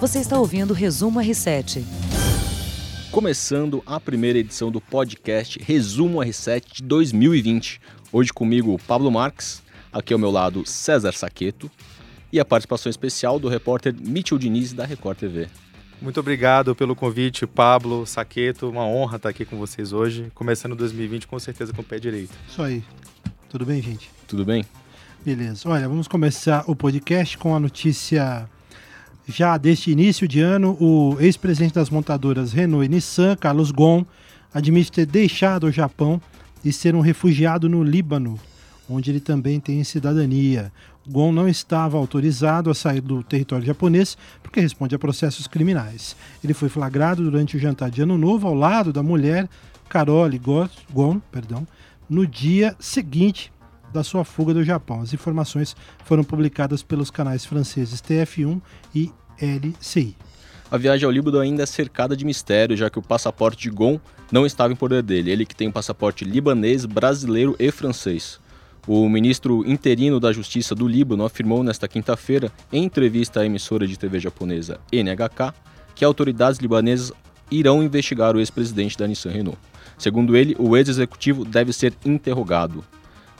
Você está ouvindo o Resumo R7. Começando a primeira edição do podcast Resumo R7 de 2020. Hoje comigo Pablo Marques, aqui ao meu lado César Saqueto e a participação especial do repórter Mitchell Diniz da Record TV. Muito obrigado pelo convite, Pablo, Saqueto. Uma honra estar aqui com vocês hoje. Começando 2020 com certeza com o pé direito. Isso aí. Tudo bem, gente? Tudo bem? Beleza. Olha, vamos começar o podcast com a notícia já deste início de ano, o ex-presidente das montadoras Renault e Nissan, Carlos Ghosn, admite ter deixado o Japão e ser um refugiado no Líbano, onde ele também tem cidadania. Gon não estava autorizado a sair do território japonês porque responde a processos criminais. Ele foi flagrado durante o jantar de Ano Novo ao lado da mulher Carole Gon, perdão, no dia seguinte da sua fuga do Japão. As informações foram publicadas pelos canais franceses TF1 e LCI. A viagem ao Líbano ainda é cercada de mistério, já que o passaporte de Gon não estava em poder dele. Ele que tem um passaporte libanês, brasileiro e francês. O ministro interino da Justiça do Líbano afirmou nesta quinta-feira, em entrevista à emissora de TV japonesa NHK, que autoridades libanesas irão investigar o ex-presidente da Nissan Renault. Segundo ele, o ex-executivo deve ser interrogado.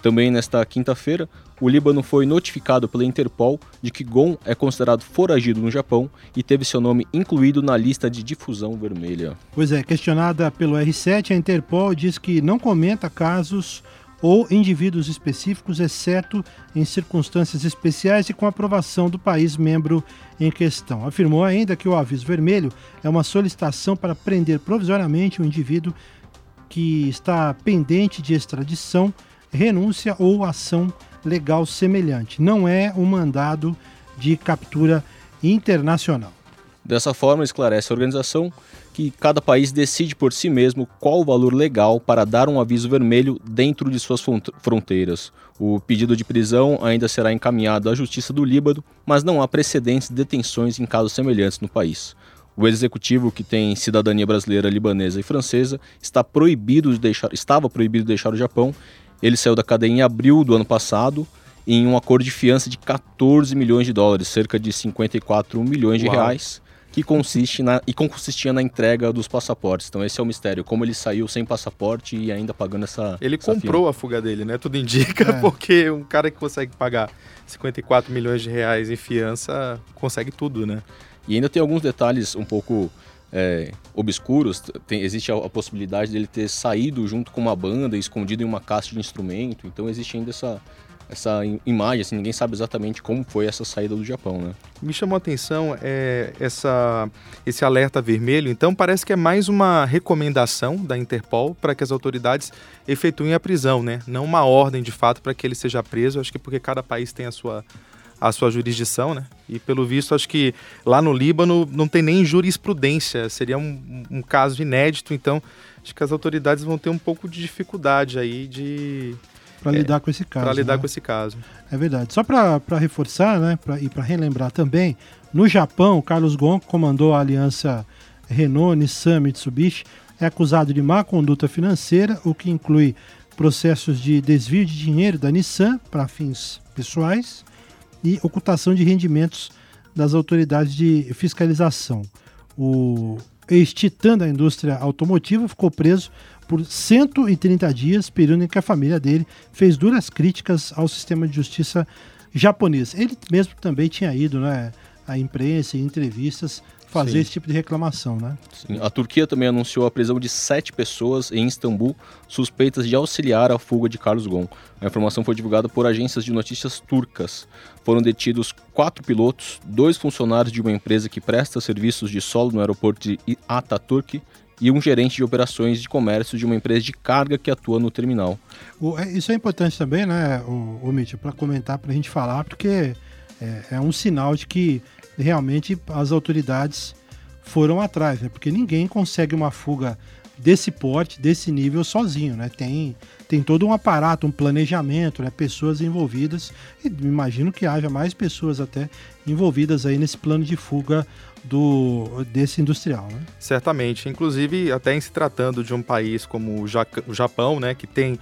Também nesta quinta-feira, o Líbano foi notificado pela Interpol de que Gon é considerado foragido no Japão e teve seu nome incluído na lista de difusão vermelha. Pois é, questionada pelo R7, a Interpol diz que não comenta casos ou indivíduos específicos, exceto em circunstâncias especiais e com aprovação do país membro em questão. Afirmou ainda que o aviso vermelho é uma solicitação para prender provisoriamente o indivíduo que está pendente de extradição renúncia ou ação legal semelhante. Não é um mandado de captura internacional. Dessa forma, esclarece a organização que cada país decide por si mesmo qual o valor legal para dar um aviso vermelho dentro de suas fronteiras. O pedido de prisão ainda será encaminhado à Justiça do Líbano, mas não há precedentes de detenções em casos semelhantes no país. O executivo, que tem cidadania brasileira, libanesa e francesa, está proibido de deixar, estava proibido de deixar o Japão ele saiu da cadeia em abril do ano passado em um acordo de fiança de 14 milhões de dólares, cerca de 54 milhões de Uau. reais, que consiste na e consistia na entrega dos passaportes. Então esse é o mistério, como ele saiu sem passaporte e ainda pagando essa Ele essa comprou a fuga dele, né? Tudo indica, é. porque um cara que consegue pagar 54 milhões de reais em fiança consegue tudo, né? E ainda tem alguns detalhes um pouco é, obscuros, tem, existe a, a, possibilidade dele ter saído junto com uma banda, escondido em uma caixa de instrumento. Então existe ainda essa, essa imagem, assim, ninguém sabe exatamente como foi essa saída do Japão, né? Me chamou a atenção é, essa, esse alerta vermelho, então parece que é mais uma recomendação da Interpol para que as autoridades efetuem a prisão, né? Não uma ordem de fato para que ele seja preso, acho que porque cada país tem a sua a sua jurisdição, né? E pelo visto, acho que lá no Líbano não tem nem jurisprudência, seria um, um caso inédito, então acho que as autoridades vão ter um pouco de dificuldade aí de. Para é, lidar com esse caso. Para lidar né? com esse caso. É verdade. Só para reforçar, né, pra, e para relembrar também, no Japão, Carlos Gon comandou a aliança Renault, Nissan, Mitsubishi, é acusado de má conduta financeira, o que inclui processos de desvio de dinheiro da Nissan para fins pessoais, e ocultação de rendimentos das autoridades de fiscalização. O ex-titã da indústria automotiva ficou preso por 130 dias, período em que a família dele fez duras críticas ao sistema de justiça japonês. Ele mesmo também tinha ido né, à imprensa e entrevistas fazer Sim. esse tipo de reclamação, né? Sim. A Turquia também anunciou a prisão de sete pessoas em Istambul suspeitas de auxiliar a fuga de Carlos Ghosn. A informação foi divulgada por agências de notícias turcas. Foram detidos quatro pilotos, dois funcionários de uma empresa que presta serviços de solo no aeroporto de Ataturk e um gerente de operações de comércio de uma empresa de carga que atua no terminal. É, isso é importante também, né, o, o Mitch, para comentar, para a gente falar, porque é, é um sinal de que realmente as autoridades foram atrás, né? Porque ninguém consegue uma fuga desse porte, desse nível sozinho, né? Tem, tem todo um aparato, um planejamento, né? Pessoas envolvidas e imagino que haja mais pessoas até envolvidas aí nesse plano de fuga do desse industrial, né? Certamente, inclusive até em se tratando de um país como o Japão, né, que tem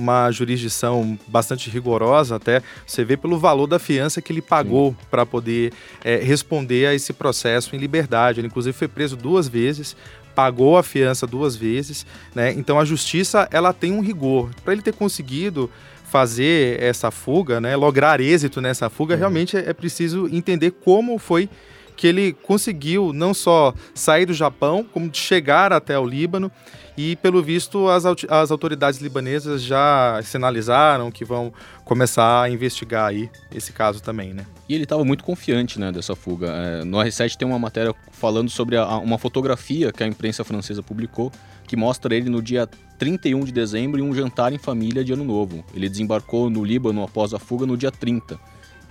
uma jurisdição bastante rigorosa até, você vê pelo valor da fiança que ele pagou para poder é, responder a esse processo em liberdade. Ele inclusive foi preso duas vezes, pagou a fiança duas vezes, né? Então a justiça ela tem um rigor para ele ter conseguido fazer essa fuga, né? Lograr êxito nessa fuga, uhum. realmente é, é preciso entender como foi que ele conseguiu não só sair do Japão, como chegar até o Líbano. E, pelo visto, as, as autoridades libanesas já sinalizaram que vão começar a investigar aí esse caso também, né? E ele estava muito confiante né, dessa fuga. É, no R7 tem uma matéria falando sobre a, uma fotografia que a imprensa francesa publicou que mostra ele no dia 31 de dezembro em um jantar em família de Ano Novo. Ele desembarcou no Líbano após a fuga no dia 30.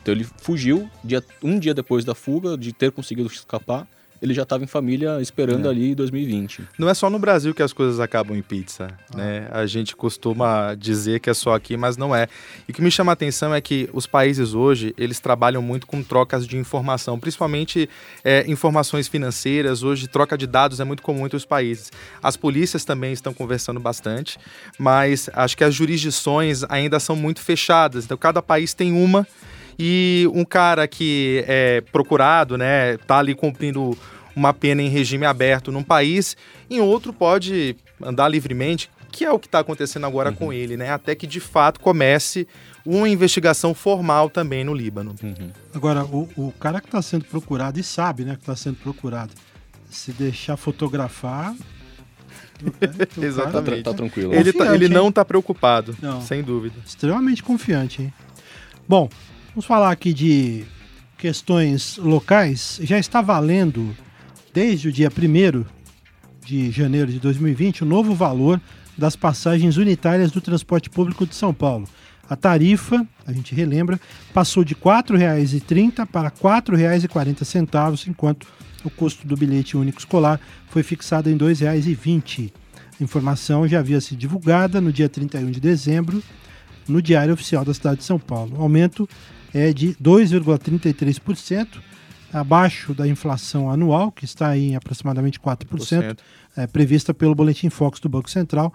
Então ele fugiu dia, um dia depois da fuga, de ter conseguido escapar, ele já estava em família esperando é. ali em 2020. Não é só no Brasil que as coisas acabam em pizza, ah. né? A gente costuma dizer que é só aqui, mas não é. E o que me chama a atenção é que os países hoje, eles trabalham muito com trocas de informação, principalmente é, informações financeiras. Hoje, troca de dados é muito comum entre os países. As polícias também estão conversando bastante, mas acho que as jurisdições ainda são muito fechadas. Então, cada país tem uma e um cara que é procurado, né, tá ali cumprindo uma pena em regime aberto num país, em outro pode andar livremente, que é o que está acontecendo agora uhum. com ele, né? Até que de fato comece uma investigação formal também no Líbano. Uhum. Agora, o, o cara que está sendo procurado e sabe, né, que está sendo procurado, se deixar fotografar, Exatamente. Tá, tá tranquilo. Ele, tá, ele não está preocupado, não. sem dúvida. Extremamente confiante, hein? Bom, Vamos falar aqui de questões locais. Já está valendo, desde o dia 1 de janeiro de 2020, o novo valor das passagens unitárias do transporte público de São Paulo. A tarifa, a gente relembra, passou de R$ 4,30 para R$ 4,40, enquanto o custo do bilhete único escolar foi fixado em R$ 2,20. A informação já havia sido divulgada no dia 31 de dezembro no Diário Oficial da cidade de São Paulo. O aumento é de 2,33%, abaixo da inflação anual, que está em aproximadamente 4%, é, prevista pelo Boletim Fox do Banco Central,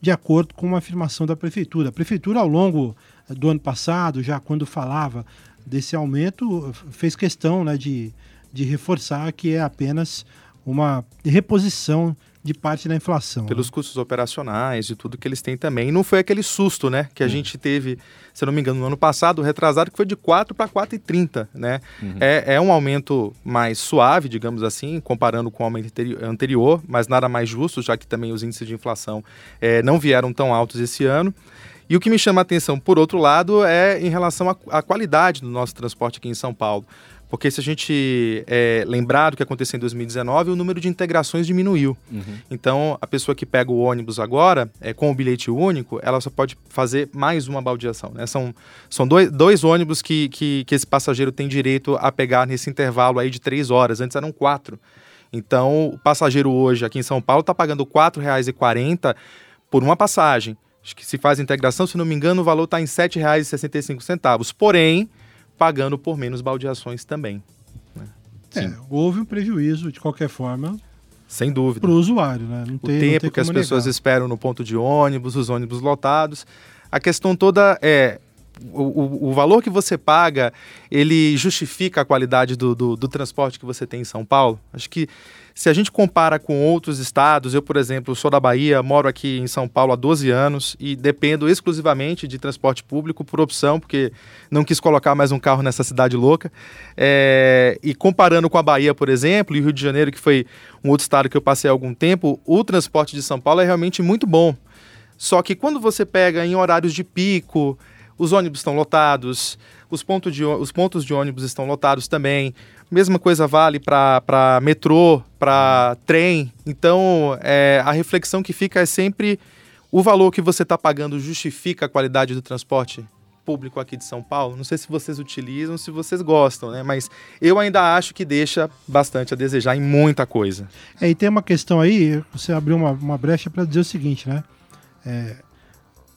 de acordo com uma afirmação da Prefeitura. A Prefeitura, ao longo é, do ano passado, já quando falava desse aumento, fez questão né, de, de reforçar que é apenas uma reposição de parte da inflação. Pelos né? custos operacionais e tudo que eles têm também. E não foi aquele susto, né, que a uhum. gente teve, se eu não me engano, no ano passado, retrasado, que foi de 4 para 4,30, né? Uhum. É, é um aumento mais suave, digamos assim, comparando com o aumento anterior, mas nada mais justo, já que também os índices de inflação é, não vieram tão altos esse ano. E o que me chama a atenção, por outro lado, é em relação à qualidade do nosso transporte aqui em São Paulo. Porque se a gente é, lembrar do que aconteceu em 2019, o número de integrações diminuiu. Uhum. Então, a pessoa que pega o ônibus agora, é, com o bilhete único, ela só pode fazer mais uma baldeação. Né? São, são dois, dois ônibus que, que, que esse passageiro tem direito a pegar nesse intervalo aí de três horas. Antes eram quatro. Então, o passageiro hoje aqui em São Paulo está pagando R$ 4,40 por uma passagem. Acho que se faz integração, se não me engano, o valor está em R$ 7,65. Porém, pagando por menos baldeações também. Né? É, houve um prejuízo, de qualquer forma, sem dúvida. Para o usuário, né? Não o tem, tempo que as negar. pessoas esperam no ponto de ônibus, os ônibus lotados. A questão toda é o, o, o, valor que você paga, ele justifica a qualidade do, do, do, transporte que você tem em São Paulo? Acho que se a gente compara com outros estados, eu, por exemplo, sou da Bahia, moro aqui em São Paulo há 12 anos e dependo exclusivamente de transporte público por opção, porque não quis colocar mais um carro nessa cidade louca. É, e comparando com a Bahia, por exemplo, e o Rio de Janeiro, que foi um outro estado que eu passei há algum tempo, o transporte de São Paulo é realmente muito bom. Só que quando você pega em horários de pico, os ônibus estão lotados, os, pontos de, os pontos de ônibus estão lotados também. Mesma coisa vale para metrô, para trem. Então, é, a reflexão que fica é sempre o valor que você está pagando justifica a qualidade do transporte público aqui de São Paulo. Não sei se vocês utilizam, se vocês gostam, né? Mas eu ainda acho que deixa bastante a desejar em muita coisa. É, e tem uma questão aí, você abriu uma, uma brecha para dizer o seguinte, né? É,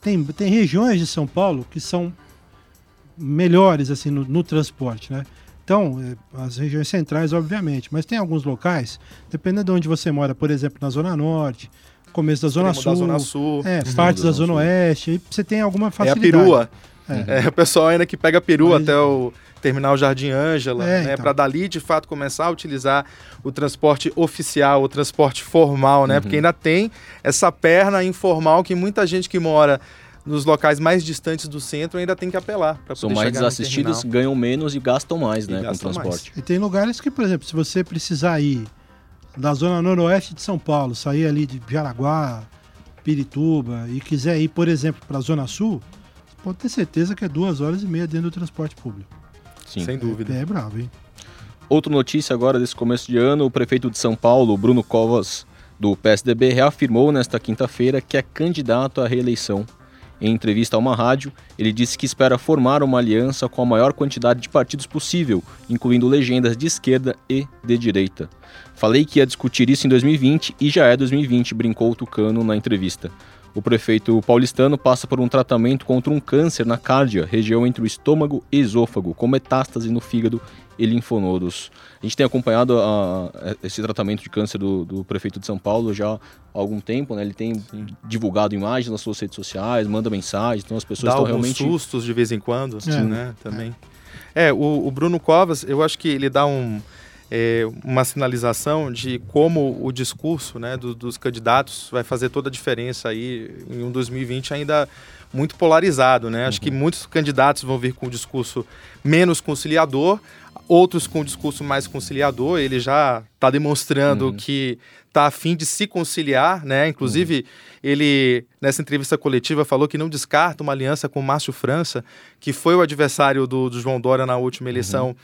tem, tem regiões de São Paulo que são melhores assim no, no transporte, né? Então, é, as regiões centrais, obviamente, mas tem alguns locais, dependendo de onde você mora, por exemplo, na Zona Norte, começo da Zona, Sul, da Zona Sul, é, partes da Zona Oeste, aí você tem alguma É a facilidade. perua. É. É, o pessoal ainda que pega a perua Mas- até o terminal Jardim Ângela, É, né? então. Para dali de fato começar a utilizar o transporte oficial, o transporte formal, né? Porque ainda tem essa perna informal que muita gente que mora nos locais mais distantes do centro ainda tem que apelar para São poder mais desassistidos, ganham menos e gastam mais, E né, com gastam mais. transporte. E tem lugares que, por exemplo, se você precisar ir da zona noroeste de São Paulo, sair ali de Jaraguá, Pirituba e quiser ir, por exemplo, para a Zona Sul, você pode ter certeza que é duas horas e meia dentro do transporte público. Sim. Sem dúvida. É, é bravo, hein? Outra notícia agora desse começo de ano, o prefeito de São Paulo, Bruno Covas, do PSDB, reafirmou nesta quinta-feira que é candidato à reeleição. Em entrevista a uma rádio, ele disse que espera formar uma aliança com a maior quantidade de partidos possível, incluindo legendas de esquerda e de direita. Falei que ia discutir isso em 2020 e já é 2020, brincou o Tucano na entrevista. O prefeito paulistano passa por um tratamento contra um câncer na cárdia, região entre o estômago e esôfago, com metástase no fígado e linfonodos. A gente tem acompanhado a- esse tratamento de câncer do, do prefeito de São Paulo já há algum tempo, né? Ele tem divulgado imagens nas suas redes sociais, manda mensagens, então as pessoas Dá estão alguns realmente... sustos de vez em quando, É. né? Também. É, o, o Bruno Covas, eu acho que ele dá um, é, uma sinalização de como o discurso né, do- dos candidatos vai fazer toda a diferença aí em um 2020 ainda muito polarizado, né? Acho que muitos candidatos vão vir com um discurso menos conciliador, outros com um discurso mais conciliador. Ele já está demonstrando que está a fim de se conciliar, né? Inclusive, ele, nessa entrevista coletiva, falou que não descarta uma aliança com o Márcio França, que foi o adversário do, do João Dória na última eleição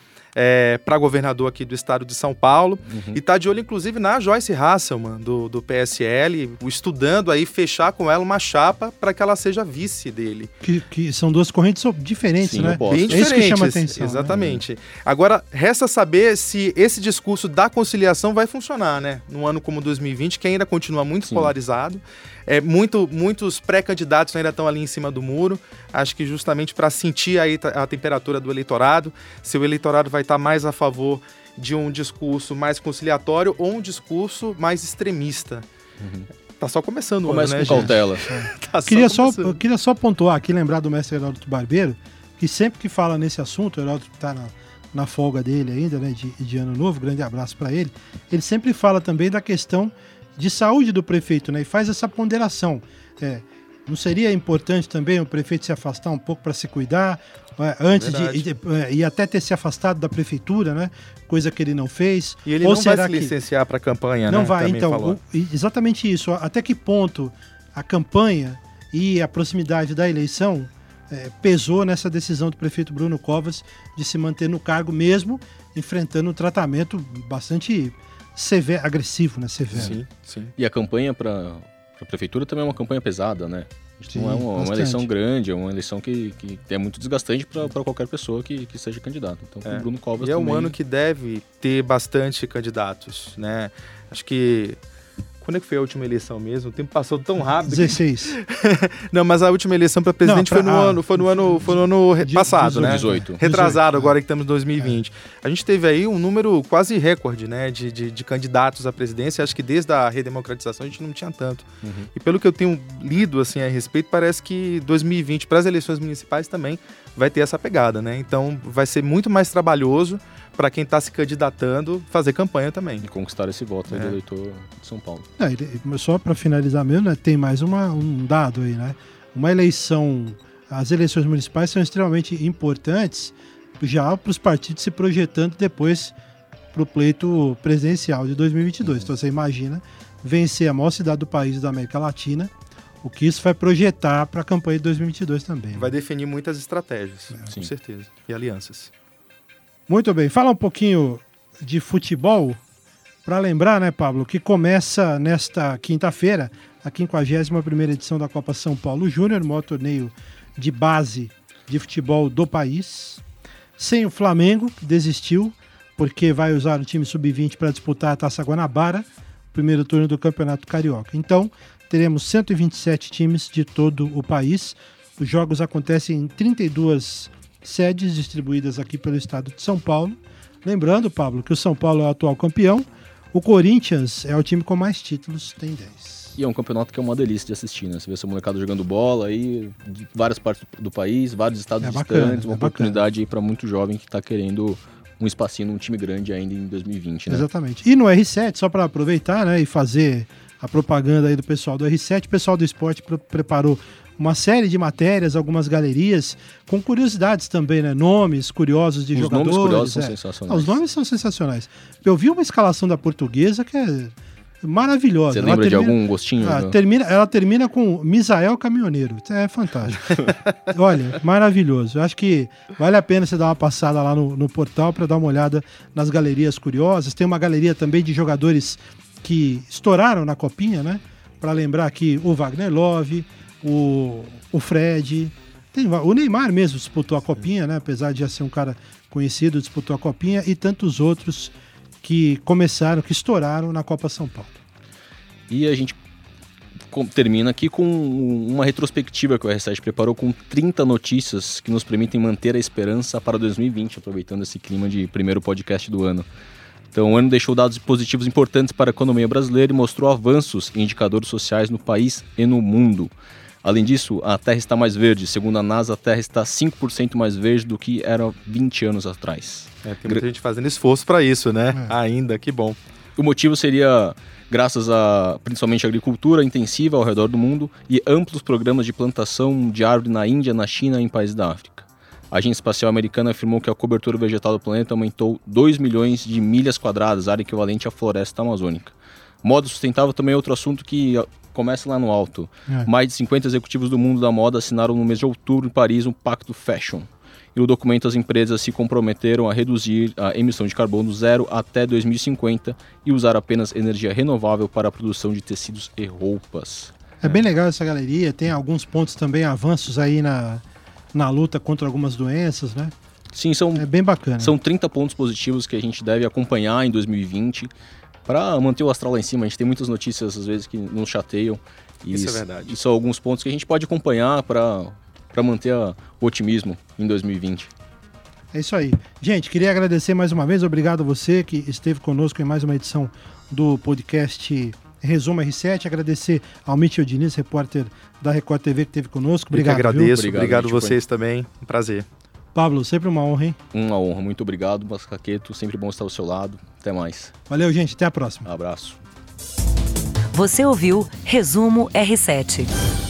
para governador aqui do estado de São Paulo. E está de olho, inclusive, na Joyce Hasselman, do, do PSL, estudando aí fechar com ela uma chapa para que ela seja vice dele. Que, que são duas correntes diferentes, Sim, né? Bem É isso que diferentes. chama atenção, né? Exatamente. Agora, resta saber se esse discurso da conciliação vai funcionar, né? Num ano como 2020, que ainda continua muito Sim. polarizado. É, muito, muitos pré-candidatos ainda estão ali em cima do muro. Acho que justamente para sentir aí a temperatura do eleitorado, se o eleitorado vai estar mais a favor de um discurso mais conciliatório ou um discurso mais extremista. Tá só começando o ano, Começa né, com gente? cautela. Tá só Queria só, queria só pontuar aqui, lembrar do mestre Heródoto Barbeiro, que sempre que fala nesse assunto, o Heródoto está na, na folga dele ainda, né, de, de ano novo, grande abraço para ele, ele sempre fala também da questão de saúde do prefeito, né, e faz essa ponderação. É, não seria importante também o prefeito se afastar um pouco para se cuidar, é, antes de, Verdade. e, de- é, e até ter se afastado da prefeitura, né, coisa que ele não fez. E ele Ou não vai será se que- licenciar para a campanha, não né? vai, Também então. falou. o- exatamente isso. Até que ponto a campanha e a proximidade da eleição eh, pesou nessa decisão do prefeito Bruno Covas de se manter no cargo, mesmo enfrentando um tratamento bastante severo, agressivo, né? Severo. Sim, sim. E a campanha para a prefeitura também é uma campanha pesada, né? A gente não é Sim, uma, uma eleição grande, é uma eleição que, que é muito desgastante para qualquer pessoa que, que seja candidato. Então, É. o Bruno Covas E é um também... ano que deve ter bastante candidatos, né? Acho que. Quando é que foi a última eleição mesmo? O tempo passou tão rápido. que- 16. Não, mas a última eleição para presidente Não, pra- foi no ah, ano, foi no ano, foi no ano passado, né? 18. Retrasado 18, agora que estamos em 2020. A gente teve aí um número quase recorde, né, de, de, de candidatos à presidência. Acho que desde a redemocratização a gente não tinha tanto. Uhum. E pelo que eu tenho lido assim a respeito, parece que 2020 para as eleições municipais também vai ter essa pegada, né? Então vai ser muito mais trabalhoso para quem está se candidatando fazer campanha também. E conquistar esse voto aí É. do eleitor de São Paulo. Ele- só para finalizar mesmo, né, tem mais uma- um dado aí, né? Uma eleição, as eleições municipais são extremamente importantes já para os partidos se projetando depois para o pleito presidencial de 2022. Então você imagina vencer a maior cidade do país da América Latina, o que isso vai projetar para a campanha de 2022 também. né? Vai definir muitas estratégias, Sim. com certeza, e alianças. Muito bem, fala um pouquinho de futebol para lembrar, né, Pablo, que começa nesta quinta-feira a 51ª edição da Copa São Paulo Júnior, o maior torneio de base de futebol do país. Sem o Flamengo, que desistiu, porque vai usar o time sub-20 para disputar a Taça Guanabara, primeiro turno do Campeonato Carioca. Então, teremos 127 times de todo o país. Os jogos acontecem em 32 sedes distribuídas aqui pelo estado de São Paulo. Lembrando, Pablo, que o São Paulo é o atual campeão, o Corinthians é o time com mais títulos, tem 10. E é um campeonato que é uma delícia de assistir, né? Você vê essa molecada jogando bola aí, de várias partes do país, vários estados É distantes, bacana, uma é oportunidade aí para muito jovem que está querendo um espacinho num time grande ainda em 2020, né? Exatamente. E no R7, só para aproveitar né, e fazer a propaganda aí do pessoal do R7, o pessoal do esporte pre- preparou uma série de matérias, algumas galerias, com curiosidades também, né? Nomes curiosos de Os jogadores. nomes curiosos são é. sensacionais. Ah, os nomes são sensacionais. Eu vi uma escalação da portuguesa que é maravilhosa. Você lembra de termina- algum gostinho? Ah, termina, ela termina com Misael Caminhoneiro. É fantástico. Olha, maravilhoso. Eu acho que vale a pena você dar uma passada lá no, no portal para dar uma olhada nas galerias curiosas. Tem uma galeria também de jogadores que estouraram na copinha, né? Para lembrar aqui o Wagner Love, o, o Fred. Tem o Neymar mesmo disputou a copinha, né? Apesar de já ser um cara conhecido, disputou a copinha e tantos outros que começaram, que estouraram na Copa São Paulo. E a gente termina aqui com uma retrospectiva que o R7 preparou com 30 notícias que nos permitem manter a esperança para 2020, aproveitando esse clima de primeiro podcast do ano. Então, o ano deixou dados positivos importantes para a economia brasileira e mostrou avanços em indicadores sociais no país e no mundo. Além disso, a Terra está mais verde. Segundo a NASA, a Terra está 5% mais verde do que era 20 anos atrás. É, tem muita gente fazendo esforço para isso, né? É. Ainda, que bom. O motivo seria graças a principalmente a agricultura intensiva ao redor do mundo e amplos programas de plantação de árvore na Índia, na China e em países da África. A Agência Espacial Americana afirmou que a cobertura vegetal do planeta aumentou 2 milhões de milhas quadradas, área equivalente à floresta amazônica. Moda sustentável também é outro assunto que ó, começa lá no alto. É. Mais de 50 executivos do mundo da moda assinaram no mês de outubro em Paris um pacto fashion. E no documento as empresas se comprometeram a reduzir a emissão de carbono zero até 2050 e usar apenas energia renovável para a produção de tecidos e roupas. É bem legal essa galeria, tem alguns pontos também, avanços aí na, na luta contra algumas doenças, né? Sim, são, É bem bacana. são 30 pontos positivos que a gente deve acompanhar em 2020 para manter o astral lá em cima. A gente tem muitas notícias às vezes que nos chateiam. E Isso é verdade. E são alguns pontos que a gente pode acompanhar para manter a- o otimismo em 2020. É isso aí. Gente, queria agradecer mais uma vez, obrigado a você que esteve conosco em mais uma edição do podcast Resumo R7. Agradecer ao Mitchell Diniz, repórter da Record TV que esteve conosco. Eu que Obrigado. viu? agradeço. Obrigado, Obrigado, vocês também. Um prazer. Pablo, sempre uma honra, hein? Uma honra. Muito obrigado, Mascaqueto. Sempre bom estar ao seu lado. Até mais. Valeu, gente. Até a próxima. Abraço. Você ouviu Resumo R7.